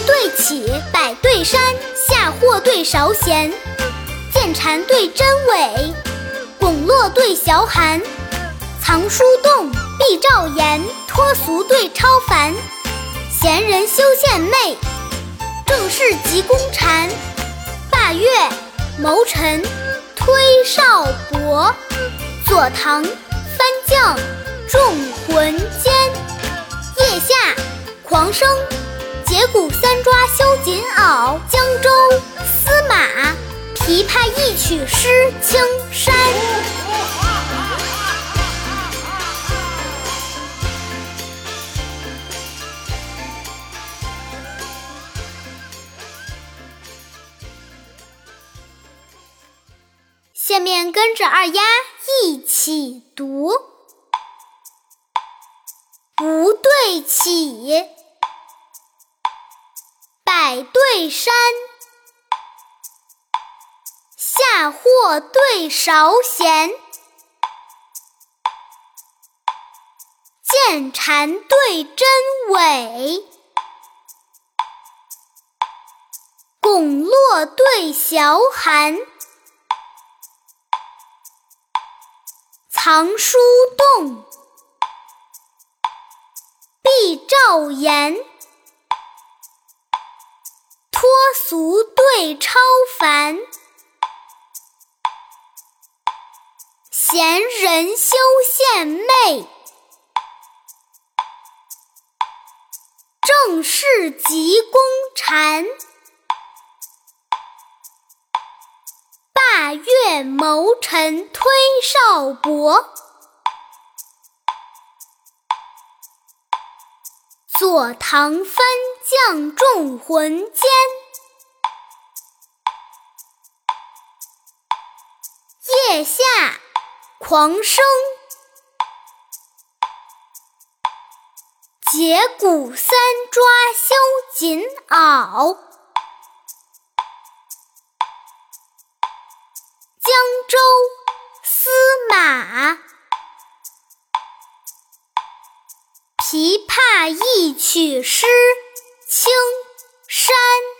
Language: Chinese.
对山，下货对韶弦，见蝉对真伪，拱落对小寒，藏书洞，闭照言，脱俗对超凡，闲人修献媚，正事急功蝉，霸月谋臣推少伯，左堂翻将众魂间，腋下狂生。铁骨三抓修锦袄，江州司马琵琶一曲诗青山。下面跟着二丫一起读：不对起。百对山，下货对韶弦，见蝉对真伪，拱落对小寒，藏书洞，闭照言。俗对超凡，闲人修献媚，正事急功蝉，霸月谋臣推少伯，左堂翻将众魂间。月下狂生，节骨三抓修锦袄，江州司马琵琶一曲诗青山。